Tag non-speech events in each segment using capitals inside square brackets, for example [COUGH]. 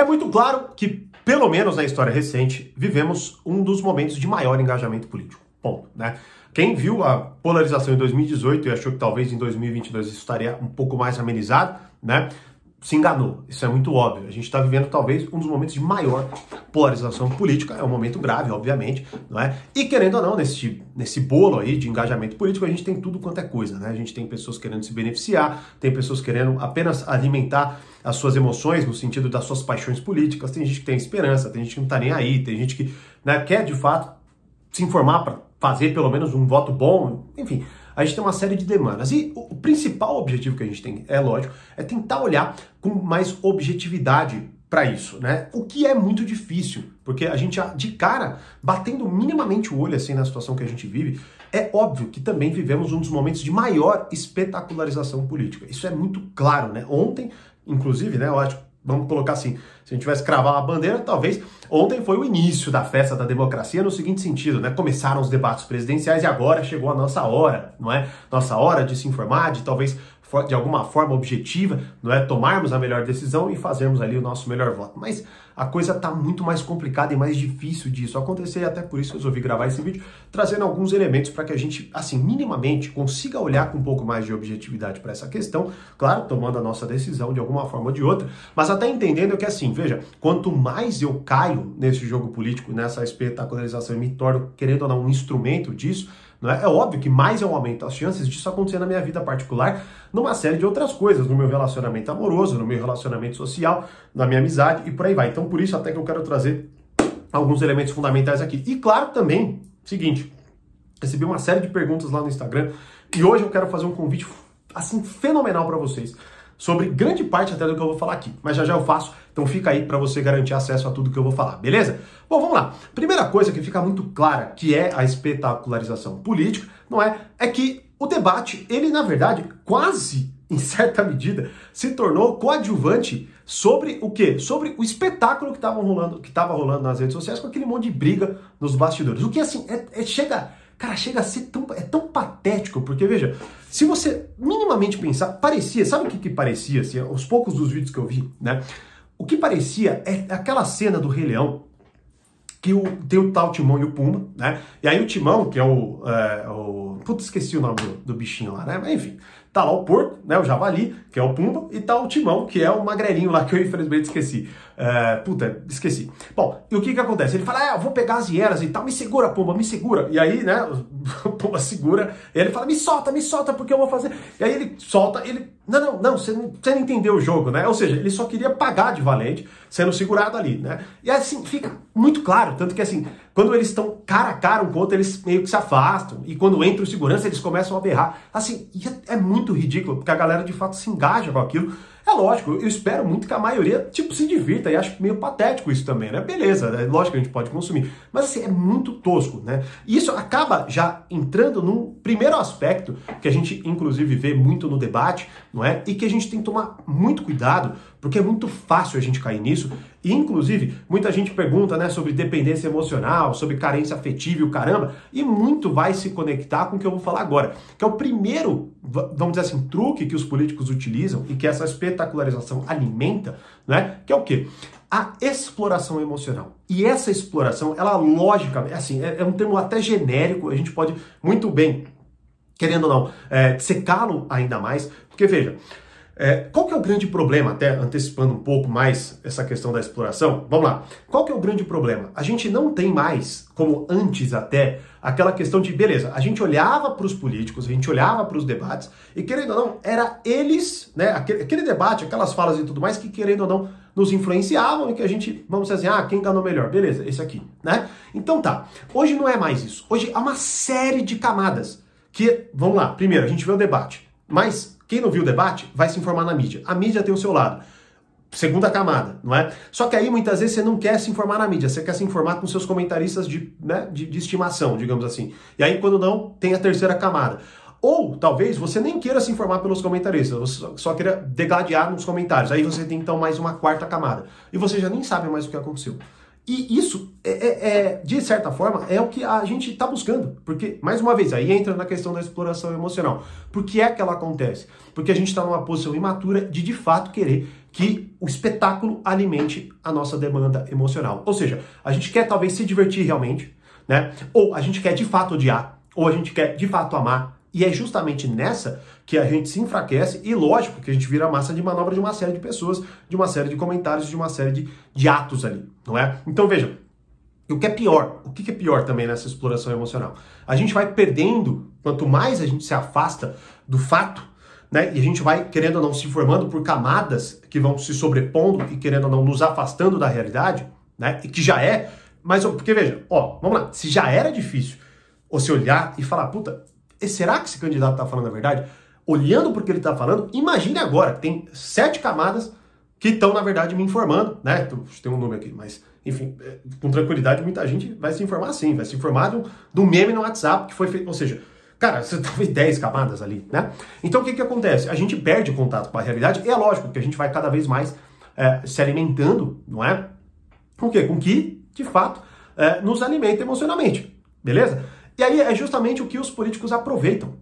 É muito claro que, pelo menos na história recente, vivemos um dos momentos de maior engajamento político. Ponto, né? Quem viu a polarização em 2018 e achou que talvez em 2022 isso estaria um pouco mais amenizado, né? Se enganou. Isso é muito óbvio. A gente está vivendo talvez um dos momentos de maior polarização política. É um momento grave, obviamente, não é? E querendo ou não, nesse, nesse bolo aí de engajamento político, a gente tem tudo quanto é coisa, né? A gente tem pessoas querendo se beneficiar, tem pessoas querendo apenas alimentar as suas emoções no sentido das suas paixões políticas, tem gente que tem esperança, tem gente que não está nem aí, tem gente que né, quer de fato se informar para fazer pelo menos um voto bom, enfim a gente tem uma série de demandas. E o principal objetivo que a gente tem, é lógico, é tentar olhar com mais objetividade para isso, né? O que é muito difícil, porque a gente de cara, batendo minimamente o olho assim na situação que a gente vive, é óbvio que também vivemos um dos momentos de maior espetacularização política. Isso é muito claro, né? Ontem, inclusive, né, eu acho vamos colocar assim, se a gente tivesse cravar uma bandeira, talvez ontem foi o início da festa da democracia no seguinte sentido, né? Começaram os debates presidenciais e agora chegou a nossa hora, não é? Nossa hora de se informar, de talvez de alguma forma objetiva, não é tomarmos a melhor decisão e fazermos ali o nosso melhor voto. Mas a coisa está muito mais complicada e mais difícil disso acontecer, e até por isso eu resolvi gravar esse vídeo, trazendo alguns elementos para que a gente, assim, minimamente consiga olhar com um pouco mais de objetividade para essa questão, claro, tomando a nossa decisão de alguma forma ou de outra, mas até entendendo que, assim, veja, quanto mais eu caio nesse jogo político, nessa espetacularização e me torno, querendo ou não, um instrumento disso, é? é? óbvio que mais eu aumento as chances disso acontecer na minha vida particular, numa série de outras coisas, no meu relacionamento amoroso, no meu relacionamento social, na minha amizade e por aí vai. Então, por isso, até que eu quero trazer alguns elementos fundamentais aqui. E claro também, seguinte, recebi uma série de perguntas lá no Instagram e hoje eu quero fazer um convite assim fenomenal para vocês sobre grande parte até do que eu vou falar aqui, mas já já eu faço, então fica aí para você garantir acesso a tudo que eu vou falar, beleza? Bom, vamos lá. Primeira coisa que fica muito clara, que é a espetacularização política, não é? É que o debate, ele na verdade, quase em certa medida, se tornou coadjuvante sobre o quê? Sobre o espetáculo que estava rolando, que estava rolando nas redes sociais com aquele monte de briga nos bastidores. O que assim, é, é chega Cara, chega a ser tão, é tão patético, porque veja, se você minimamente pensar, parecia, sabe o que, que parecia, assim, aos poucos dos vídeos que eu vi, né? O que parecia é aquela cena do Rei Leão, que o, tem o tal Timão e o Pumba, né? E aí o Timão, que é o. É, o esqueci o nome do, do, bichinho lá, né? Mas enfim, tá lá o porco, né? O javali, que é o Pumba, e tá o Timão, que é o magrelinho lá, [LAUGHS] que eu infelizmente esqueci. É, puta, esqueci. Bom, e o que que acontece? Ele fala, ah, eu vou pegar as hieras e tal, me segura, Pumba, me segura. E aí, né, [LAUGHS] o Pumba segura, e ele fala, me solta, me solta, porque eu vou fazer. E aí ele solta, ele, não, não, não, você não, você não entendeu o jogo, né? Ou seja, ele só queria pagar de valente, sendo segurado ali, né? E assim, fica muito claro, tanto que assim, quando eles estão cara a cara um com o outro, eles meio que se afastam, e quando entra o segurança, eles começam a berrar. Assim, é, é muito ridículo, porque a galera de fato se engaja com aquilo, é lógico, eu espero muito que a maioria, tipo, se divirta e acho meio patético isso também, né? Beleza, é lógico que a gente pode consumir, mas assim, é muito tosco, né? E isso acaba já entrando num primeiro aspecto que a gente, inclusive, vê muito no debate, não é? E que a gente tem que tomar muito cuidado, porque é muito fácil a gente cair nisso. E, inclusive, muita gente pergunta, né, sobre dependência emocional, sobre carência afetiva e o caramba, e muito vai se conectar com o que eu vou falar agora, que é o primeiro, vamos dizer assim, truque que os políticos utilizam e que essa espetacularização alimenta, né? Que é o quê? A exploração emocional. E essa exploração, ela logicamente, assim, é, é um termo até genérico, a gente pode muito bem, querendo ou não, é, secá-lo ainda mais, porque veja, é, qual que é o grande problema, até antecipando um pouco mais essa questão da exploração? Vamos lá. Qual que é o grande problema? A gente não tem mais, como antes até, aquela questão de, beleza, a gente olhava para os políticos, a gente olhava para os debates, e querendo ou não, era eles, né, aquele, aquele, debate, aquelas falas e tudo mais, que querendo ou não, nos influenciavam e que a gente, vamos dizer assim, ah, quem ganhou melhor? Beleza, esse aqui, né? Então tá, hoje não é mais isso. Hoje há uma série de camadas que, vamos lá, primeiro, a gente vê o debate, mas quem não viu o debate vai se informar na mídia. A mídia tem o seu lado. Segunda camada, não é? Só que aí muitas vezes você não quer se informar na mídia, você quer se informar com seus comentaristas de, né, de, de estimação, digamos assim. E aí, quando não, tem a terceira camada. Ou talvez você nem queira se informar pelos comentaristas, você só queira degladiar nos comentários. Aí você tem então mais uma quarta camada. E você já nem sabe mais o que aconteceu. E isso, é, é, é, de certa forma, é o que a gente está buscando. Porque, mais uma vez, aí entra na questão da exploração emocional. Por que é que ela acontece? Porque a gente está numa posição imatura de, de fato, querer que o espetáculo alimente a nossa demanda emocional. Ou seja, a gente quer talvez se divertir realmente, né? Ou a gente quer de fato odiar, ou a gente quer de fato amar. E é justamente nessa que a gente se enfraquece e, lógico, que a gente vira massa de manobra de uma série de pessoas, de uma série de comentários, de uma série de, de atos ali, não é? Então veja, o que é pior? O que é pior também nessa exploração emocional? A gente vai perdendo, quanto mais a gente se afasta do fato, né? E a gente vai, querendo ou não, se formando por camadas que vão se sobrepondo e, querendo ou não, nos afastando da realidade, né? E que já é. Mas, porque veja, ó, vamos lá, se já era difícil você olhar e falar, puta, será que esse candidato tá falando a verdade? Olhando porque ele tá falando, imagine agora, tem sete camadas que estão, na verdade, me informando, né? Tem um nome aqui, mas, enfim, é, com tranquilidade, muita gente vai se informar assim, vai se informar do, meme no WhatsApp que foi feito, ou seja, Cara, você talvez 10 camadas ali, né? Então o que, que acontece? A gente perde contato com a realidade, e é lógico que a gente vai cada vez mais é, se alimentando, não é? Com o quê? Com que, de fato, é, nos alimenta emocionalmente, beleza? E aí é justamente o que os políticos aproveitam.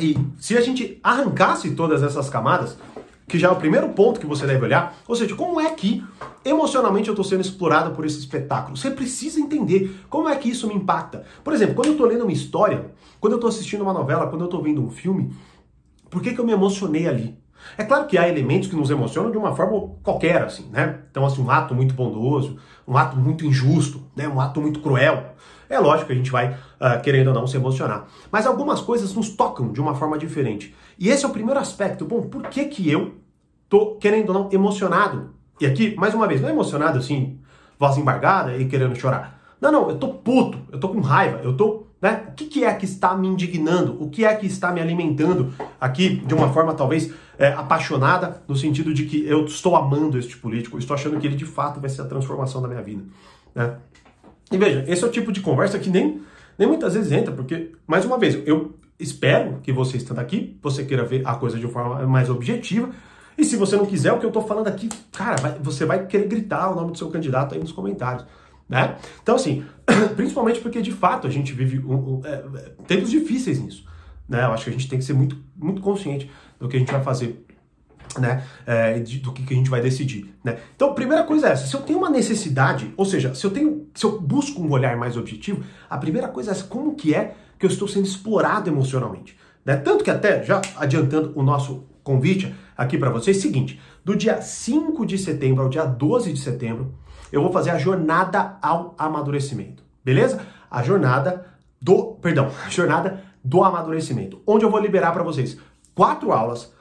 E se a gente arrancasse todas essas camadas, que já é o primeiro ponto que você deve olhar. Ou seja, como é que emocionalmente eu estou sendo explorado por esse espetáculo? Você precisa entender como é que isso me impacta. Por exemplo, quando eu estou lendo uma história, quando eu estou assistindo uma novela, quando eu estou vendo um filme, por que, que eu me emocionei ali? É claro que há elementos que nos emocionam de uma forma qualquer, assim, né? Então, assim, um ato muito bondoso, um ato muito injusto, né? um ato muito cruel. É lógico que a gente vai, uh, querendo ou não, se emocionar. Mas algumas coisas nos tocam de uma forma diferente. E esse é o primeiro aspecto. Bom, por que que eu tô, querendo ou não, emocionado? E aqui, mais uma vez, não é emocionado assim, voz embargada e querendo chorar. Não, não, eu tô puto, eu tô com raiva, eu tô, né? O que, que é que está me indignando? O que é que está me alimentando aqui de uma forma talvez é, apaixonada, no sentido de que eu estou amando este político, estou achando que ele de fato vai ser a transformação da minha vida, né? E veja, esse é o tipo de conversa que nem, nem muitas vezes entra, porque, mais uma vez, eu espero que você estando aqui, você queira ver a coisa de uma forma mais objetiva. E se você não quiser, o que eu estou falando aqui, cara, vai, você vai querer gritar o nome do seu candidato aí nos comentários. Né? Então, assim, [CLEARS THROAT] principalmente porque de fato a gente vive um, um, é, tempos difíceis nisso. Né? Eu acho que a gente tem que ser muito, muito consciente do que a gente vai fazer né, é, do que, que, a gente vai decidir, né? Então, primeira coisa é essa, se eu tenho uma necessidade, ou seja, se eu tenho, se eu busco um olhar mais objetivo, a primeira coisa é essa, como que é que eu estou sendo explorado emocionalmente, né? Tanto que até, já adiantando o nosso convite aqui para vocês, seguinte, do dia 5 de setembro ao dia 12 de setembro, eu vou fazer a jornada ao amadurecimento, beleza? A jornada do, perdão, [LAUGHS] a jornada do amadurecimento, onde eu vou liberar para vocês quatro aulas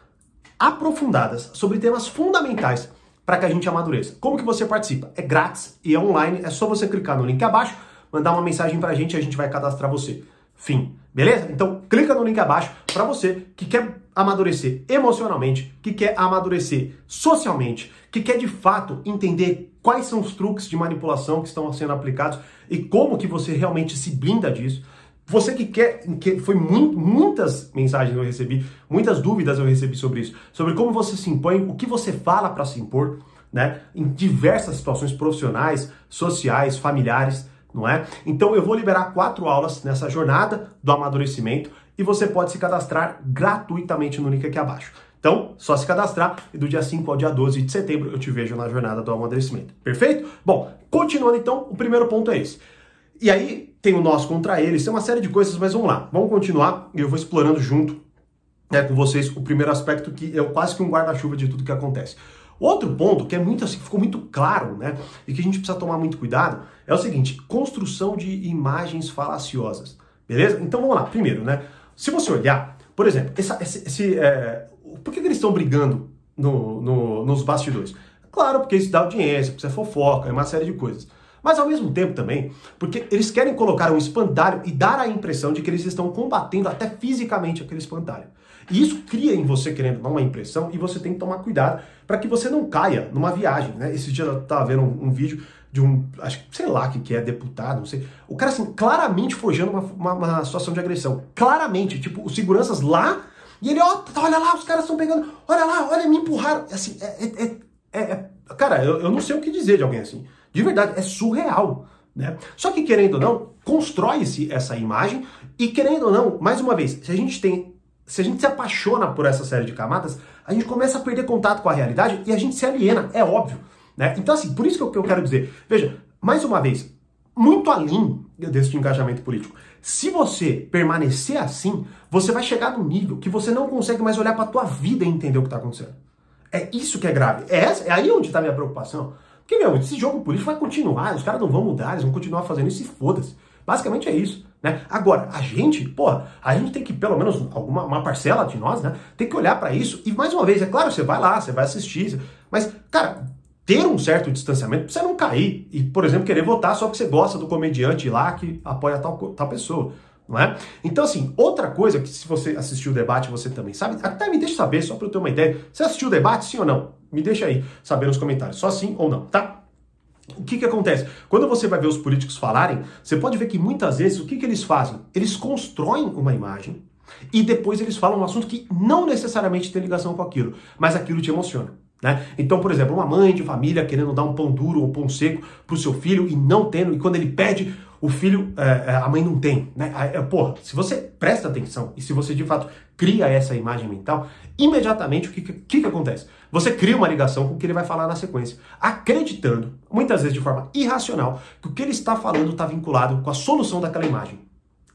aprofundadas sobre temas fundamentais para que a gente amadureça. Como que você participa? É grátis e é online, é só você clicar no link abaixo, mandar uma mensagem para a gente e a gente vai cadastrar você. Fim. Beleza? Então clica no link abaixo para você que quer amadurecer emocionalmente, que quer amadurecer socialmente, que quer de fato entender quais são os truques de manipulação que estão sendo aplicados e como que você realmente se blinda disso. Você que quer, que foi muitas mensagens eu recebi, muitas dúvidas eu recebi sobre isso, sobre como você se impõe, o que você fala para se impor, né? Em diversas situações profissionais, sociais, familiares, não é? Então eu vou liberar quatro aulas nessa jornada do amadurecimento e você pode se cadastrar gratuitamente no link aqui abaixo. Então, só se cadastrar e do dia 5 ao dia 12 de setembro eu te vejo na jornada do amadurecimento. Perfeito? Bom, continuando então, o primeiro ponto é esse. E aí tem o nós contra eles, tem uma série de coisas, mas vamos lá, vamos continuar e eu vou explorando junto né, com vocês o primeiro aspecto que é quase que um guarda-chuva de tudo que acontece. Outro ponto que é muito assim, ficou muito claro, né, e que a gente precisa tomar muito cuidado, é o seguinte: construção de imagens falaciosas. Beleza? Então vamos lá. Primeiro, né? Se você olhar, por exemplo, essa, esse, esse é, por que, que eles estão brigando no, no, nos bastidores? Claro, porque isso dá audiência, porque isso é fofoca, é uma série de coisas. Mas ao mesmo tempo também, porque eles querem colocar um espantalho e dar a impressão de que eles estão combatendo até fisicamente aquele espantalho. E isso cria em você, querendo dar uma impressão, e você tem que tomar cuidado para que você não caia numa viagem, né? Esse dia eu estava vendo um, um, vídeo de um, acho sei lá que, que é deputado, não sei. O cara, assim, claramente forjando uma, uma, uma situação de agressão. Claramente, tipo, os seguranças lá, e ele, ó, oh, olha lá, os caras estão pegando, olha lá, olha, me empurraram. Assim, é, é, é, é cara, eu, eu não sei o que dizer de alguém assim. De verdade, é surreal. Né? Só que, querendo ou não, constrói-se essa imagem e, querendo ou não, mais uma vez, se a gente tem se a gente se apaixona por essa série de camadas, a gente começa a perder contato com a realidade e a gente se aliena, é óbvio. Né? Então, assim, por isso que eu, que eu quero dizer, veja, mais uma vez, muito além desse engajamento político. Se você permanecer assim, você vai chegar num nível que você não consegue mais olhar para a tua vida e entender o que está acontecendo. É isso que é grave. É, essa, é aí onde está a minha preocupação. Porque, meu, esse jogo político vai continuar, os caras não vão mudar, eles vão continuar fazendo isso e foda-se. Basicamente é isso. Né? Agora, a gente, pô, a gente tem que, pelo menos alguma uma parcela de nós, né, tem que olhar para isso. E mais uma vez, é claro, você vai lá, você vai assistir, mas, cara, ter um certo distanciamento pra você não cair e, por exemplo, querer votar só porque você gosta do comediante lá que apoia tal, tal pessoa. Não é? Então, assim, outra coisa que se você assistiu o debate, você também sabe, até me deixa saber, só para eu ter uma ideia. Você assistiu o debate, sim ou não? Me deixa aí saber nos comentários, só sim ou não, tá? O que, que acontece? Quando você vai ver os políticos falarem, você pode ver que muitas vezes o que, que eles fazem? Eles constroem uma imagem e depois eles falam um assunto que não necessariamente tem ligação com aquilo, mas aquilo te emociona. Né? Então, por exemplo, uma mãe de família querendo dar um pão duro ou um pão seco para o seu filho e não tendo, e quando ele pede, o filho, é, a mãe não tem. Né? É, porra, se você presta atenção e se você de fato cria essa imagem mental, imediatamente o que, que, que acontece? Você cria uma ligação com o que ele vai falar na sequência, acreditando, muitas vezes de forma irracional, que o que ele está falando está vinculado com a solução daquela imagem.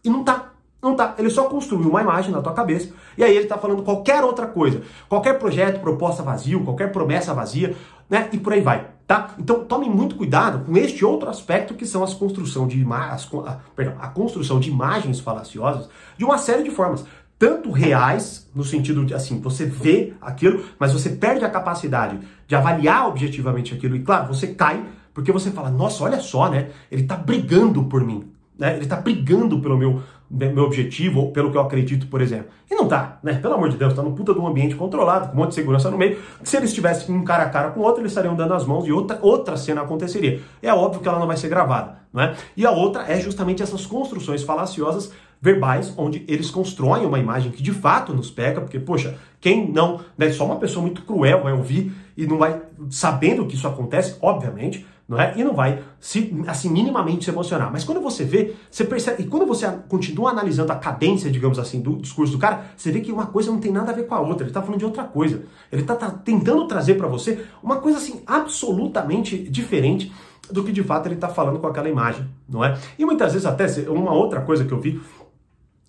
E não está. Não tá. Ele só construiu uma imagem na tua cabeça e aí ele está falando qualquer outra coisa. Qualquer projeto, proposta vazio, qualquer promessa vazia, né? E por aí vai, tá? Então tome muito cuidado com este outro aspecto que são as construção de as, a, perdão, a construção de imagens falaciosas de uma série de formas. Tanto reais, no sentido de assim, você vê aquilo, mas você perde a capacidade de avaliar objetivamente aquilo. E claro, você cai porque você fala, nossa, olha só, né? Ele está brigando por mim. Né? Ele está brigando pelo meu, meu objetivo ou pelo que eu acredito, por exemplo. E não tá, né? Pelo amor de Deus, tá no puta de um ambiente controlado, com um monte de segurança no meio. Se eles estivessem um cara a cara com outro, eles estariam dando as mãos e outra, outra cena aconteceria. É óbvio que ela não vai ser gravada, não é? E a outra é justamente essas construções falaciosas verbais, onde eles constroem uma imagem que de fato nos pega, porque, poxa, quem não, né, só uma pessoa muito cruel vai ouvir e não vai, sabendo que isso acontece, obviamente, não é? E não vai se assim minimamente se emocionar. Mas quando você vê, você percebe, e quando você continua analisando a cadência, digamos assim, do discurso do cara, você vê que uma coisa não tem nada a ver com a outra. Ele está falando de outra coisa. Ele está tá tentando trazer para você uma coisa assim absolutamente diferente do que de fato ele está falando com aquela imagem, não é? E muitas vezes até uma outra coisa que eu vi,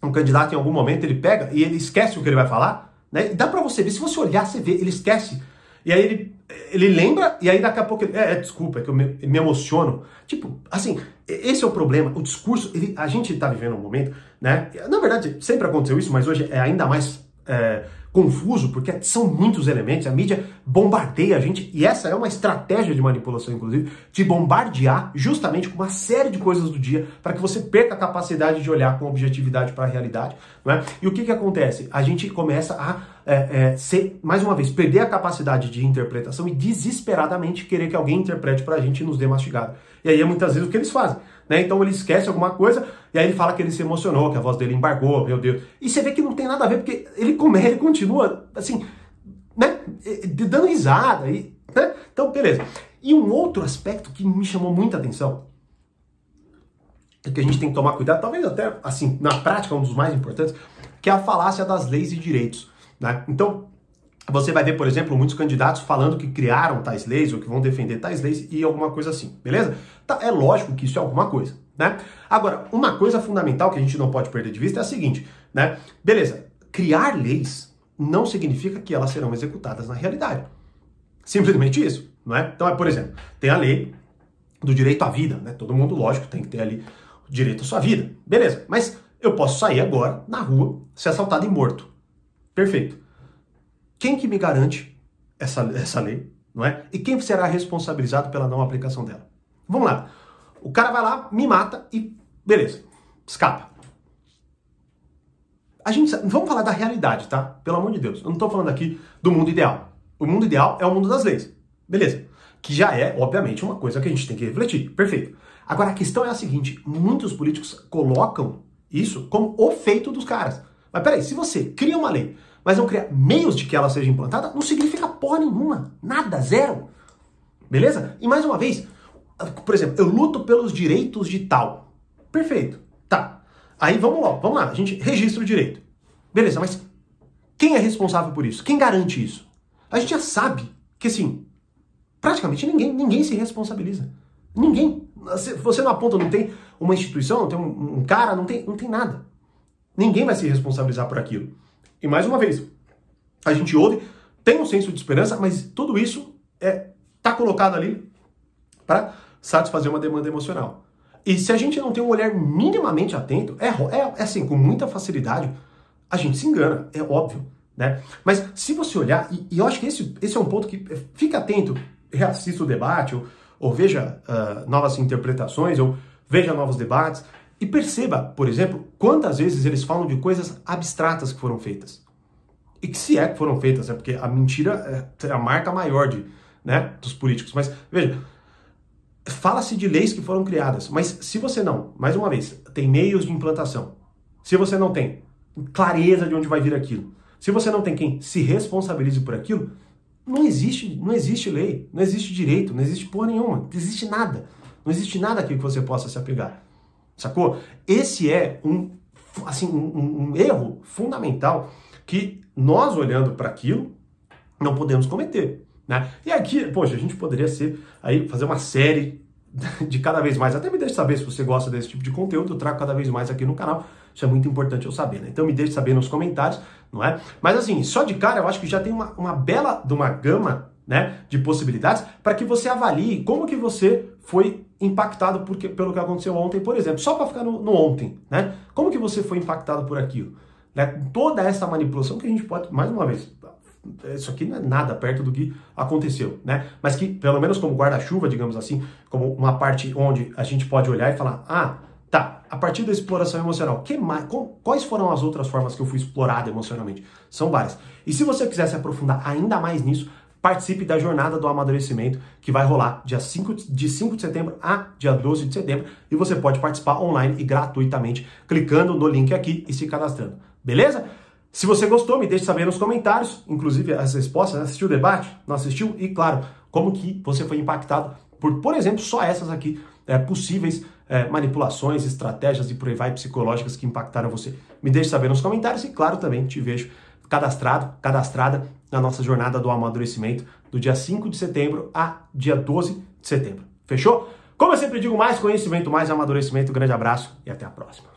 um candidato em algum momento ele pega e ele esquece o que ele vai falar, né? E dá para você ver, se você olhar, você vê, ele esquece e aí ele, ele lembra, e aí daqui a pouco ele. É, é desculpa, é que eu me, me, emociono. Tipo, assim, esse é o problema. O discurso, ele, a gente está vivendo um momento, né? Na verdade, sempre aconteceu isso, mas hoje é ainda mais. É, confuso, porque são muitos elementos, a mídia bombardeia a gente, e essa é uma estratégia de manipulação, inclusive, de bombardear justamente com uma série de coisas do dia para que você perca a capacidade de olhar com objetividade para a realidade. Não é? E o que, que acontece? A gente começa a é, é, ser, mais uma vez, perder a capacidade de interpretação e desesperadamente querer que alguém interprete para a gente e nos dê mastigado. E aí é muitas vezes o que eles fazem. Né? Então ele esquece alguma coisa e aí ele fala que ele se emocionou, que a voz dele embargou, meu Deus. E você vê que não tem nada a ver, porque ele, come, ele continua assim, né? Dando risada. E, né? Então, beleza. E um outro aspecto que me chamou muita atenção, que a gente tem que tomar cuidado, talvez até assim, na prática, um dos mais importantes, que é a falácia das leis e direitos. Né? Então, você vai ver, por exemplo, muitos candidatos falando que criaram tais leis ou que vão defender tais leis e alguma coisa assim, beleza? Tá, é lógico que isso é alguma coisa, né? Agora, uma coisa fundamental que a gente não pode perder de vista é a seguinte, né? Beleza, criar leis não significa que elas serão executadas na realidade. Simplesmente isso, não é? Então, é, por exemplo, tem a lei do direito à vida, né? Todo mundo, lógico, tem que ter ali o direito à sua vida. Beleza, mas eu posso sair agora na rua, ser assaltado e morto. Perfeito. Quem que me garante essa, essa lei, não é? E quem será responsabilizado pela não aplicação dela? Vamos lá. O cara vai lá, me mata e beleza, escapa. A gente, vamos falar da realidade, tá? Pelo amor de Deus. Eu não estou falando aqui do mundo ideal. O mundo ideal é o mundo das leis. Beleza. Que já é, obviamente, uma coisa que a gente tem que refletir. Perfeito. Agora a questão é a seguinte: muitos políticos colocam isso como o feito dos caras. Mas peraí, se você cria uma lei mas não criar meios de que ela seja implantada, não significa porra nenhuma. Nada, zero. Beleza? E mais uma vez, por exemplo, eu luto pelos direitos de tal. Perfeito. Tá. Aí vamos lá, vamos lá, a gente registra o direito. Beleza, mas Quem é responsável por isso? Quem garante isso? A gente já sabe que, assim, praticamente ninguém, ninguém se responsabiliza. Ninguém. Você não aponta, não tem uma instituição, não tem um, um cara, não tem, não tem nada. Ninguém vai se responsabilizar por aquilo. E mais uma vez, a gente ouve, tem um senso de esperança, mas tudo isso é tá colocado ali para satisfazer uma demanda emocional. E se a gente não tem um olhar minimamente atento, é, é, é assim, com muita facilidade, a gente se engana, é óbvio. Né? Mas se você olhar, e, e eu acho que esse, esse é um ponto que fica atento, reassista o debate, ou, ou veja uh, novas interpretações, ou veja novos debates, e perceba, por exemplo, quantas vezes eles falam de coisas abstratas que foram feitas. E que se é que foram feitas, é porque a mentira é a marca maior de, né, dos políticos. Mas veja, fala-se de leis que foram criadas, mas se você não, mais uma vez, tem meios de implantação, se você não tem clareza de onde vai vir aquilo, se você não tem quem se responsabilize por aquilo, não existe, não existe lei, não existe direito, não existe porra nenhuma, não existe nada. Não existe nada aqui que você possa se apegar. Sacou? Esse é um, assim, um, um erro fundamental que nós, olhando para aquilo, não podemos cometer. Né? E aqui, poxa, a gente poderia ser aí fazer uma série [LAUGHS] de cada vez mais. Até me deixe saber se você gosta desse tipo de conteúdo, eu trago cada vez mais aqui no canal. Isso é muito importante eu saber, né? Então me deixe saber nos comentários, não é? Mas assim, só de cara eu acho que já tem uma, uma bela de uma gama né, de possibilidades para que você avalie como que você foi impactado por, pelo que aconteceu ontem, por exemplo. Só para ficar no, no, ontem, né? Como que você foi impactado por aquilo? Né? Toda essa manipulação que a gente pode, mais uma vez, isso aqui não é nada perto do que aconteceu, né? Mas que, pelo menos como guarda-chuva, digamos assim, como uma parte onde a gente pode olhar e falar, ah, tá, a partir da exploração emocional, que mais, quais foram as outras formas que eu fui explorado emocionalmente? São várias. E se você quiser se aprofundar ainda mais nisso, participe da jornada do amadurecimento que vai rolar dia 5, de 5 de setembro a dia 12 de setembro e você pode participar online e gratuitamente clicando no link aqui e se cadastrando. Beleza? Se você gostou, me deixe saber nos comentários, inclusive as respostas, assistiu o debate, não assistiu e claro, como que você foi impactado por, por exemplo, só essas aqui é, possíveis é, manipulações, estratégias e por aí vai psicológicas que impactaram você. Me deixe saber nos comentários e claro também te vejo cadastrado, cadastrada na nossa jornada do amadurecimento do dia 5 de setembro a dia 12 de setembro. Fechou? Como eu sempre digo, mais conhecimento, mais amadurecimento. grande abraço e até a próxima.